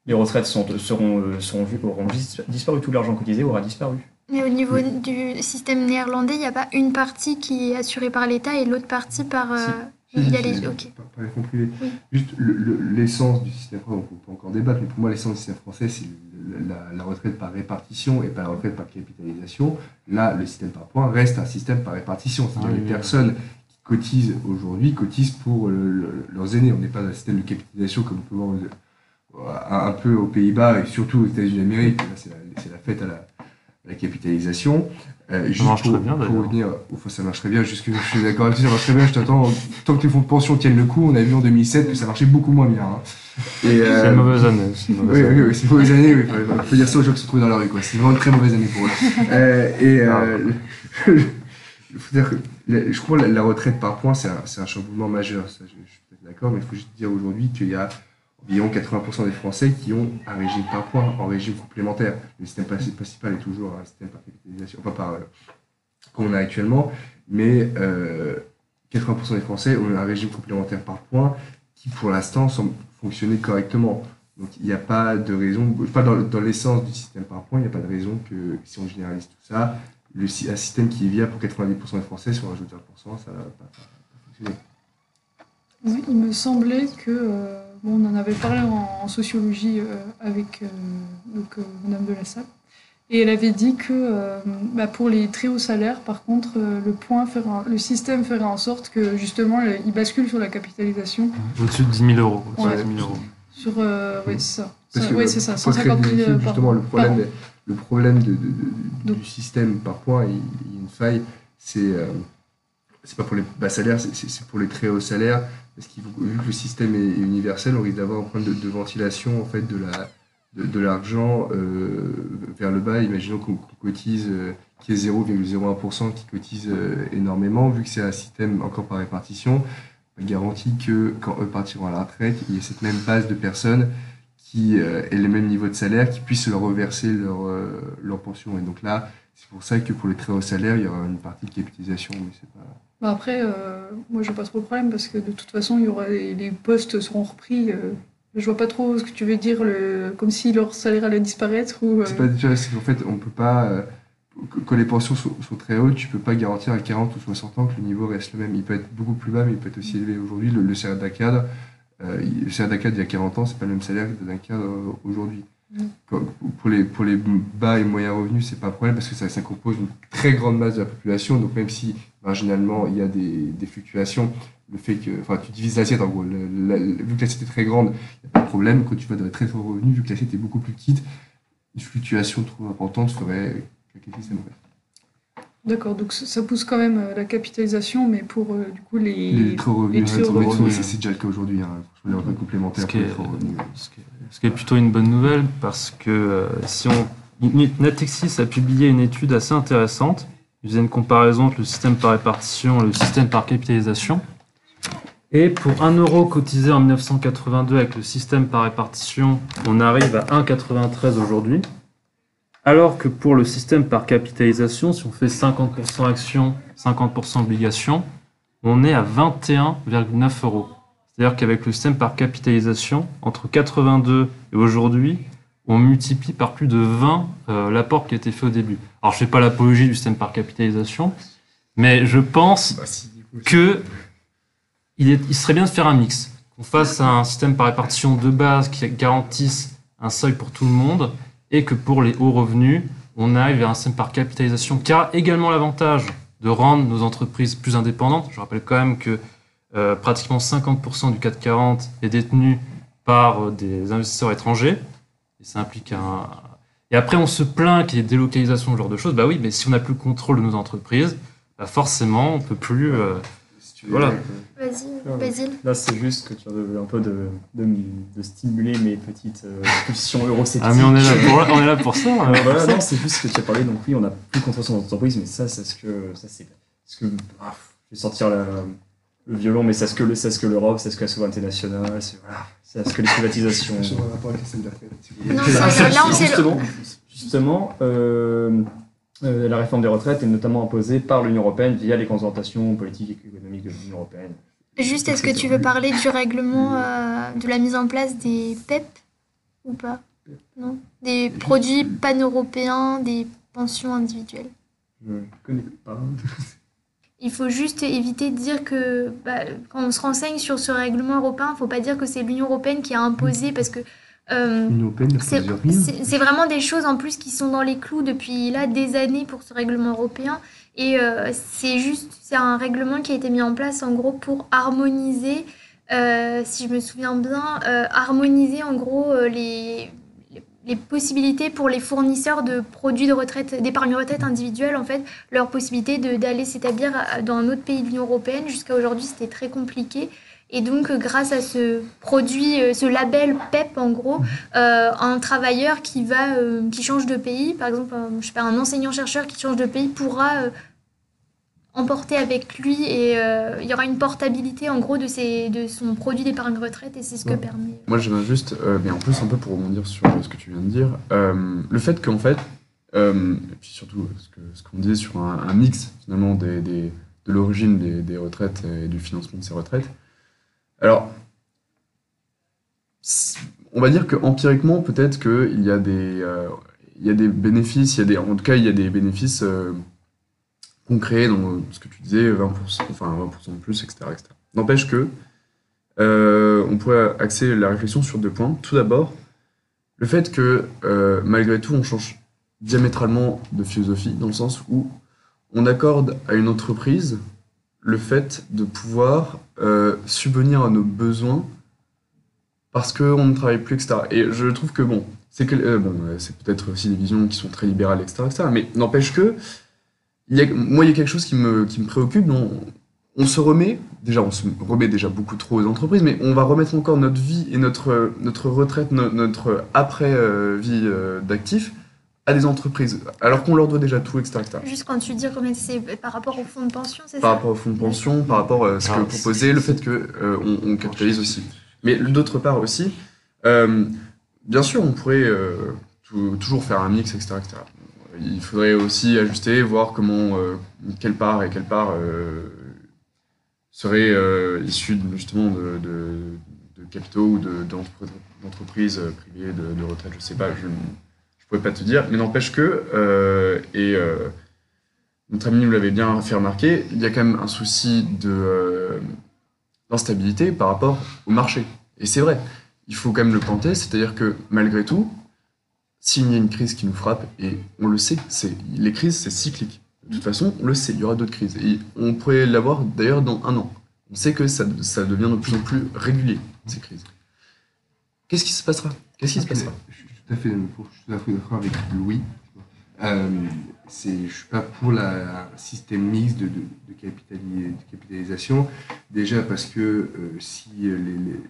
Les retraites sont, seront, euh, seront vues, auront dis- disparu, tout l'argent cotisé aura disparu. Mais au niveau du système néerlandais, il n'y a pas une partie qui est assurée par l'État et l'autre partie par. euh, il y a les. C'est- Ok. Par, par les fonds privés. Oui. Juste le- le- l'essence du système français, on peut encore débattre, mais pour moi, l'essence du système français, c'est la, la retraite par répartition et pas la retraite par capitalisation. Là, le système par points reste un système par répartition. C'est-à-dire Ah oui, les oui. personnes qui cotisent aujourd'hui cotisent pour le- le- leurs aînés. On n'est pas dans un système de capitalisation comme on peut voir aux- un peu aux Pays-Bas et surtout aux États-Unis d'Amérique. Là, C'est la, fête à la, la capitalisation. Euh, juste marche pour, très bien, pour revenir, enfin, ça marche très bien, jusque, je suis d'accord avec toi, ça marche très bien, je t'attends. Tant que les fonds de pension tiennent le coup, on a vu en 2007 que ça marchait beaucoup moins bien. hein. Et, C'est euh, une mauvaise année. une mauvaise oui, année. oui, oui, c'est une mauvaise année, oui. Il faut dire ça aux gens qui se trouvent dans la rue, quoi. C'est vraiment une très mauvaise année pour eux. Euh, et euh, le- il faut dire que la- je crois que la, la retraite par points, c'est un, un chamboulement majeur. Ça, je, je suis peut-être d'accord, mais il faut juste dire aujourd'hui qu'il y a environ 80% des Français qui ont un régime par points en régime complémentaire. Le système principal est toujours un système par capitalisation, enfin par euh, qu'on a actuellement, mais euh, 80% des Français ont un régime complémentaire par points qui, pour l'instant, semble fonctionner correctement. Donc il n'y a pas de raison, pas dans, l'essence du système par points, il n'y a pas de raison que si on généralise tout ça, un système qui est viable pour 90% des Français, si on rajoute 20%, ça ne va pas, pas fonctionner. Oui, il me semblait que, euh, bon, on en avait parlé en, en sociologie euh, avec euh, donc, euh, Madame de la Salle, et elle avait dit que euh, bah, pour les très hauts salaires, par contre, euh, le, point fera- le système ferait en sorte que justement, le- il bascule sur la capitalisation. Au-dessus de 10 000 euros. Ouais. de 10 000 euros. Sur, euh, ouais, c'est ça. Parce Ça- que ouais, c'est ça, pour créer 150 des 000 équilibres, par justement, le problème, Par le problème de, de- de- Donc- du système par points, il, il y a une faille, c'est euh, c'est pas pour les bas salaires, c'est- pour les très hauts salaires, parce faut- vu que le système est, universel, on risque d'avoir un problème de, ventilation en fait de la de, l'argent euh, vers le bas. Imaginons qu'on cotise, euh, qu'il y ait 0,01% qui cotise euh, énormément, vu que c'est un système encore par répartition, on garantit que quand eux partiront à la retraite, il y ait cette même base de personnes qui euh, aient le même niveau de salaire, qui puissent leur reverser leur, leur pension. Et donc là, c'est pour ça que pour les très hauts salaires, il y aura une partie de capitalisation, mais c'est pas... Bah après, euh, moi, j'ai pas trop de problème parce que de toute façon, il y aura les, les postes seront repris. euh, je vois pas trop ce que tu veux dire, le, comme si leur salaire allait disparaître ou. euh, C'est pas tu vois, c'est qu'en fait, on peut pas. euh, Quand les pensions sont, sont très hautes, tu peux pas garantir à 40 ou 60 ans que le niveau reste le même. Il peut être beaucoup plus bas, mais il peut être aussi élevé. Aujourd'hui, le, le salaire d'un cadre, euh, il- le salaire d'un cadre il y a 40 ans, c'est pas le même salaire que d'un cadre euh, aujourd'hui. Pour les, pour les bas et moyens revenus, c'est pas un problème parce que ça, ça compose une très grande masse de la population. Donc, même si marginalement il y a des, des fluctuations, le fait que. Enfin, tu divises l'assiette en gros. Le- la- vu que l'assiette est très grande, il n'y a pas de problème. Quand tu vas dans les très hauts revenus, vu que l'assiette est beaucoup plus petite, une fluctuation trop importante ferait que le système D'accord, donc ça pousse quand même euh, la capitalisation, mais pour euh, du coup les. Les très revenus, c'est c'est déjà le cas aujourd'hui. Hein. Ce qui, les est, très hauts revenus. ce qui est- ce qui est plutôt une bonne nouvelle parce que euh, si on. Natixis a publié une étude assez intéressante. Il faisait une comparaison entre le système par répartition et le système par capitalisation. Et pour 1 euro cotisé en 1982 avec le système par répartition, on arrive à 1,93 aujourd'hui. Alors que pour le système par capitalisation, si on fait 50% actions, 50% obligations, on est à 21,9 euros. C'est-à-dire qu'avec le système par capitalisation, entre 82 et aujourd'hui, on multiplie par plus de 20 euh, l'apport qui a été fait au début. Alors, je ne fais pas l'apologie du système par capitalisation, mais je pense Bah, si, du coup, c'est- que il, est- il serait bien de faire un mix. Qu'on fasse un système par répartition de base qui garantisse un seuil pour tout le monde et que pour les hauts revenus, on aille vers un système par capitalisation qui a également l'avantage de rendre nos entreprises plus indépendantes. Je rappelle quand même que euh, pratiquement 50% du CAC 40 est détenu par euh, des investisseurs étrangers. Et ça implique un. Et après, on se plaint qu'il y ait délocalisation, ce genre de choses. Bah oui, mais si on n'a plus le contrôle de nos entreprises, bah forcément, on peut plus. euh, si tu veux, Voilà. euh, Vas-y, Basile. Là, c'est juste que tu veux un peu de, de, de stimuler mes petites euh, pulsions eurosceptiques. Ah, mais on est là pour, on est là pour ça. Euh, pour voilà, non, c'est juste que tu as parlé, donc oui, on n'a plus contrôle sur notre entreprise, mais ça, c'est ce que. Ça, c'est ce que. ah, je vais sortir la- le violon, mais c'est ce que le- c'est ce que l'Europe, c'est ce que la souveraineté nationale, c'est voilà, c'est ce que les privatisations. un rapport avec le système de retraite, si vous voulez. Non, ça, là, on justement, justement euh, euh, la réforme des retraites est notamment imposée par l'Union européenne via les consultations politiques et économiques de l'Union européenne. Juste, est-ce que tu veux parler du règlement euh, de la mise en place des PEP ou pas? Non? Des produits pan-européens, des pensions individuelles? Je ne connais pas. Il faut juste éviter de dire que bah, quand on se renseigne sur ce règlement européen, il ne faut pas dire que c'est l'Union européenne qui a imposé, parce que Euh, c'est vraiment des choses en plus qui sont dans les clous depuis là des années pour ce règlement européen. Et euh, c'est juste, c'est un règlement qui a été mis en place en gros pour harmoniser, euh, si je me souviens bien, euh, harmoniser en gros euh, les, les- possibilités pour les fournisseurs de produits de retraite, d'épargne retraite individuelle, en fait, leur possibilité d'aller s'établir à- dans un autre pays de l'Union européenne. Jusqu'à aujourd'hui, c'était très compliqué. Et donc, euh, grâce à ce produit, euh, ce label PEP, en gros, euh, un travailleur qui va, euh, qui change de pays, par exemple, un, je sais pas, un enseignant-chercheur qui change de pays pourra euh, emporter avec lui et euh, il y aura une portabilité, en gros, de, ses, de son produit d'épargne retraite et c'est ce que permet. Moi, j'aimerais juste, euh, mais en plus, un peu pour rebondir sur euh, ce que tu viens de dire, euh, le fait qu'en fait, euh, et puis surtout euh, ce que- ce qu'on disait sur un, un mix finalement des, des- de l'origine des, des retraites et du financement de ces retraites. Alors, on va dire que empiriquement, peut-être qu'il y a des, euh, il y a des bénéfices, il y a des, en tout cas, il y a des bénéfices concrets dans ce que tu disais, 20%, enfin 20% de plus, etc.. N'empêche que euh, on pourrait axer la réflexion sur deux points. Tout d'abord, le fait que euh, malgré tout, on change diamétralement de philosophie, dans le sens où on accorde à une entreprise le fait de pouvoir euh, subvenir à nos besoins parce qu'on ne travaille plus, etc. Et je trouve que bon, c'est bon, peut-être aussi des visions qui sont très libérales, etc., etc., mais n'empêche que il y a, moi, il y a quelque chose qui me, qui me préoccupe. on se remet, déjà, on se remet déjà beaucoup trop aux entreprises, mais on va remettre encore notre vie et notre, notre retraite, no- notre après-vie d'actifs à des entreprises, alors qu'on leur doit déjà tout, etc. etc. Juste quand tu dis remettre, c'est par rapport au fonds de pension, c'est Par ça? rapport au fonds de pension, par rapport à ce que Ah, proposait, le fait que euh, on, capitalise aussi. Mais d'autre part aussi, euh, bien sûr, on pourrait euh, tou- toujours faire un mix, etc., etc. Il faudrait aussi ajuster, voir comment, euh, quelle part et quelle part euh, serait euh, issue justement de, capitaux ou de- d'entre- d'entreprises privées de, retraite. Je sais pas, je ne pourrais pas te dire, mais n'empêche que, et notre ami nous l'avait bien fait remarquer, il y a quand même un souci d'instabilité par rapport au marché. Et c'est vrai, il faut quand même le planter, c'est-à-dire que malgré tout, s'il y a une crise qui nous frappe, et on le sait, c'est, les crises c'est cyclique. De toute façon, on le sait, il y aura d'autres crises. Et on pourrait l'avoir d'ailleurs dans un an. On sait que ça, ça devient de plus en plus régulier, ces crises. Qu'est-ce qui se passera? Qu'est-ce qui se passera? Je suis tout à fait, d'accord avec Louis. Euh, je suis pas pour la, un système mixte de, de, de capitali- de capitalisation. Déjà parce que euh, si les,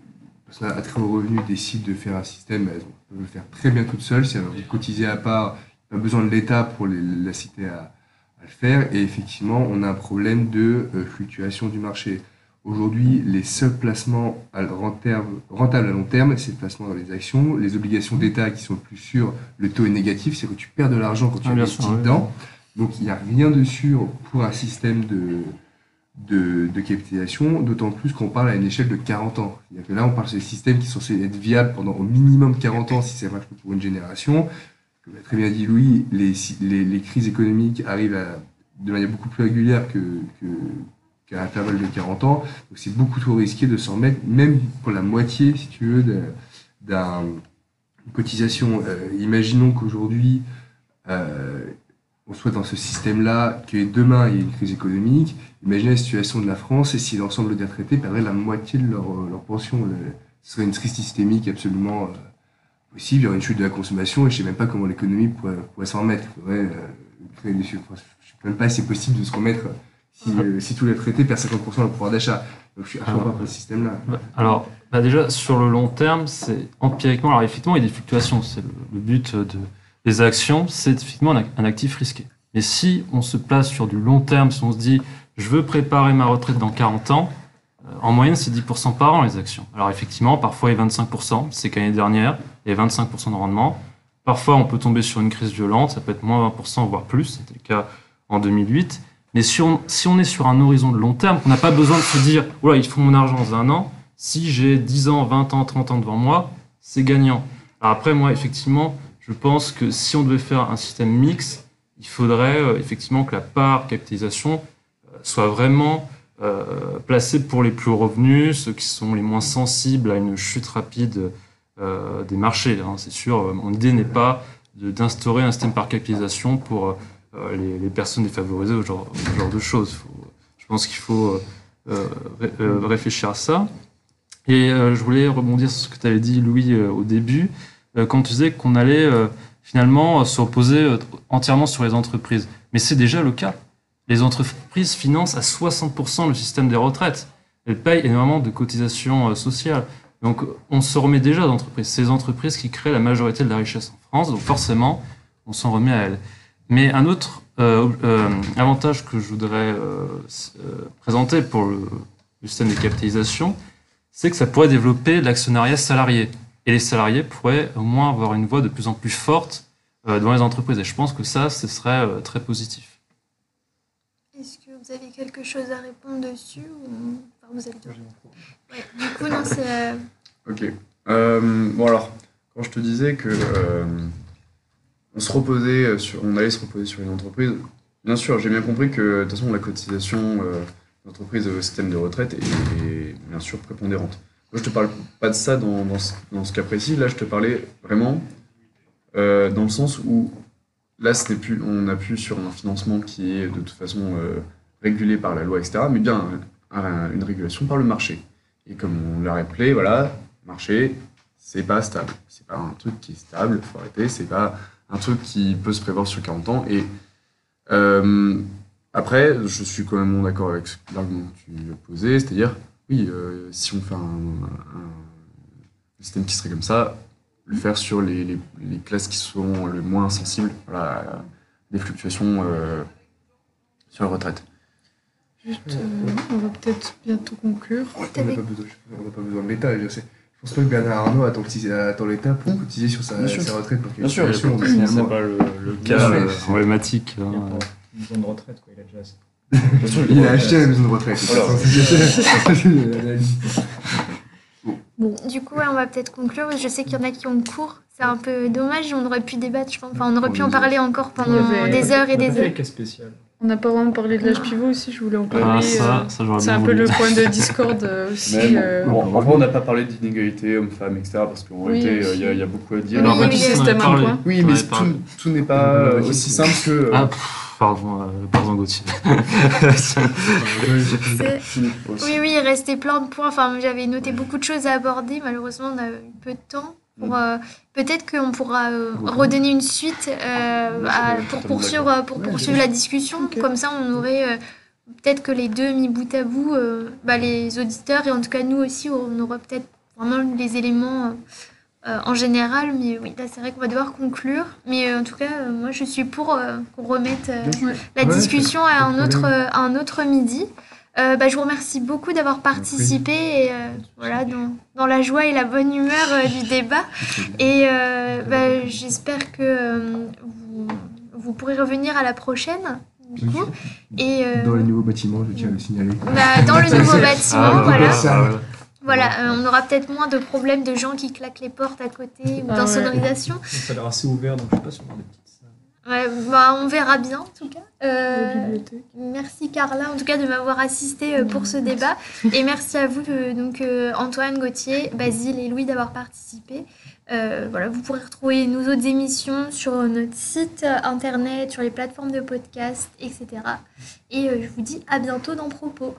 personnes à très haut revenu décident de faire un système, elles peuvent le faire très bien toutes seules. Si elles veulent cotiser à part, pas besoin de l'État pour les, la citer à, à le faire. Et effectivement, on a un problème de euh, fluctuation du marché. Aujourd'hui, les seuls placements à rentables à long terme, c'est le placement dans les actions. Les obligations d'État qui sont le plus sûres, le taux est négatif, c'est que tu perds de l'argent quand tu Ah, investis oui. dedans. Donc il n'y a rien de sûr pour un système de, de, capitalisation, d'autant plus qu'on parle à une échelle de 40 ans. Là, on parle de systèmes qui sont censés être viables pendant au minimum 40 ans si ça marche pour une génération. Comme l'a très bien dit Louis, les, crises économiques arrivent de manière beaucoup plus régulière que, que, qu'à intervalle de 40 ans. Donc c'est beaucoup trop risqué de s'en mettre, même pour la moitié, si tu veux, de- d'un une cotisation. Euh, imaginons qu'aujourd'hui, euh, on soit dans ce système-là, que demain il y ait une crise économique. Imaginez la situation de la France et si l'ensemble des retraités perdraient la moitié de leur, euh, leur pension. Le- ce serait une crise systémique absolument euh, possible. Il y aurait une chute de la consommation et je ne sais même pas comment l'économie pourrait, pourrait s'en remettre. Il faudrait euh, créer des enfin, je ne sais même pas si c'est possible de se remettre si, euh, si tous les retraités perdent 50% de leur pouvoir d'achat. Donc je suis absolument pas pour ce système-là. Bah, Alors, bah déjà, sur le long terme, c'est empiriquement, alors effectivement, il y a des fluctuations. C'est le, le but de, des actions, c'est effectivement un, un actif risqué. Mais si on se place sur du long terme, si on se dit, je veux préparer ma retraite dans 40 ans, euh, en moyenne, c'est 10% par an les actions. Alors effectivement, parfois il y a 25%, c'est qu'année dernière, il y a 25% de rendement. Parfois, on peut tomber sur une crise violente, ça peut être moins 20%, voire plus, c'était le cas en 2008. Mais si on, si on est sur un horizon de long terme, qu'on n'a pas besoin de se dire, voilà, il faut mon argent dans un an, si j'ai 10 ans, 20 ans, 30 ans devant moi, c'est gagnant. Alors après, moi, effectivement, je pense que si on devait faire un système mix, il faudrait euh, effectivement que la part capitalisation soit vraiment euh, placée pour les plus revenus, ceux qui sont les moins sensibles à une chute rapide euh, des marchés. hein, c'est sûr, mon idée n'est pas d'instaurer un système par capitalisation pour euh, les, personnes défavorisées ce genre, genre de choses. Je pense qu'il faut euh, euh, ré- euh, réfléchir à ça. Et euh, je voulais rebondir sur ce que tu avais dit, Louis, euh, au début, euh, quand tu disais qu'on allait euh, finalement euh, se reposer euh, entièrement sur les entreprises. Mais c'est déjà le cas. Les entreprises financent à 60% le système des retraites. Elles payent énormément de cotisations euh, sociales. Donc on se remet déjà d'entreprises. C'est les entreprises qui créent la majorité de la richesse en France, donc forcément, on s'en remet à elles. Mais un autre euh, euh, avantage que je voudrais présenter pour le, système de capitalisation, c'est que ça pourrait développer l'actionnariat salarié. Et les salariés pourraient au moins avoir une voix de plus en plus forte dans les entreprises. Et je pense que ça, ce serait très positif. Vous avez quelque chose à répondre dessus ou enfin, vous avez Ouais, Du coup, non, c'est. euh, Ok. Euh, bon alors, quand je te disais que euh, on se reposait sur, on allait se reposer sur une entreprise, bien sûr, j'ai bien compris que de toute façon la cotisation euh, d'entreprise au système de retraite est, est bien sûr prépondérante. Moi, je te parle pas de ça dans, dans, ce, dans ce cas précis. Là, je te parlais vraiment euh, dans le sens où là, ce n'est plus, on n'a plus sur un financement qui est de toute façon euh, régulé par la loi, etc., mais bien un- un- une régulation par le marché. Et comme on l'a rappelé, voilà, marché, c'est pas stable. C'est pas un truc qui est stable, faut arrêter, c'est pas un truc qui peut se prévoir sur 40 ans. Et euh, après, je suis quand même d'accord avec l'argument que tu as posé, c'est-à-dire, oui, euh, si on fait un, système qui serait comme ça, le faire sur les, les- les classes qui sont le moins sensibles voilà, à des fluctuations euh, sur la retraite. Juste, euh, on va peut-être bientôt conclure. On n'a pas, besoin- pas de l'État. Je sais. Je pense pas que Bernard Arnault attend, l'État pour cotiser sur sa, sa retraite. Pour Bien sûr, c'est pas le- cas, euh, Il hein. une maison de retraite, quoi, il a déjà assez. Il a acheté la maison de retraite. Voilà. Bon, du coup, ouais, on va peut-être conclure. Je sais qu'il y en a qui ont cours. C'est un peu dommage. On aurait pu débattre, je pense. Enfin, on aurait pu en parler encore pendant des heures et des heures. cas spécial? On n'a pas vraiment parlé de l'âge pivot aussi, je voulais en parler. Ah, ça- euh, ça, c'est un peu le point de discorde euh, aussi. Mais bon, euh, bon, en vrai, on n'a pas parlé d'inégalité homme-femme, etc. Parce qu'en Oui, réalité, il y, a- il y a beaucoup à dire. Oui, Alors, oui, oui, oui, c'était un point. Oui, mais tout, tout n'est pas euh, aussi simple que. euh, Ah, pff, pardon, euh, pardon Gauthier. Oui, oui, il restait plein de points. Enfin, j'avais noté beaucoup de choses à aborder. Malheureusement, on a eu peu de temps. Pour, euh, Peut-être qu'on pourra euh, redonner une suite euh, à- pour poursuivre, pour poursuivre la discussion. Comme ça, on aurait euh, peut-être que les deux mis bout à bout, euh, bah, les auditeurs et en tout cas nous aussi, on aura peut-être vraiment les éléments en général. Mais oui, là, c'est vrai qu'on va devoir conclure. Mais euh, en tout cas, euh, moi, je suis pour euh, qu'on remette euh, la discussion à un autre, à un autre midi. Euh, bah, je vous remercie beaucoup d'avoir participé et, euh, voilà, dans, dans la joie et la bonne humeur euh, du débat. Et euh, bah, j'espère que euh, vous, vous pourrez revenir à la prochaine. Du coup. Et, euh, Dans les nouveaux bâtiments, je tiens à le signaler. bah, dans le nouveau bâtiment, Ah, voilà. ça. Voilà, euh, on aura peut-être moins de problèmes de gens qui claquent les portes à côté ou Ah ouais. d'insonorisation. Ça a l'air assez ouvert, donc je suis pas sûr. des petites. Ouais, bah, on verra bien en tout cas. Euh, merci Carla en tout cas de m'avoir assisté euh, pour ce débat et merci à vous euh, donc Antoine, Gauthier, Basile et Louis d'avoir participé. Euh, voilà, vous pourrez retrouver nos autres émissions sur notre site internet, sur les plateformes de podcast, etc. Et je vous dis à bientôt dans Propos.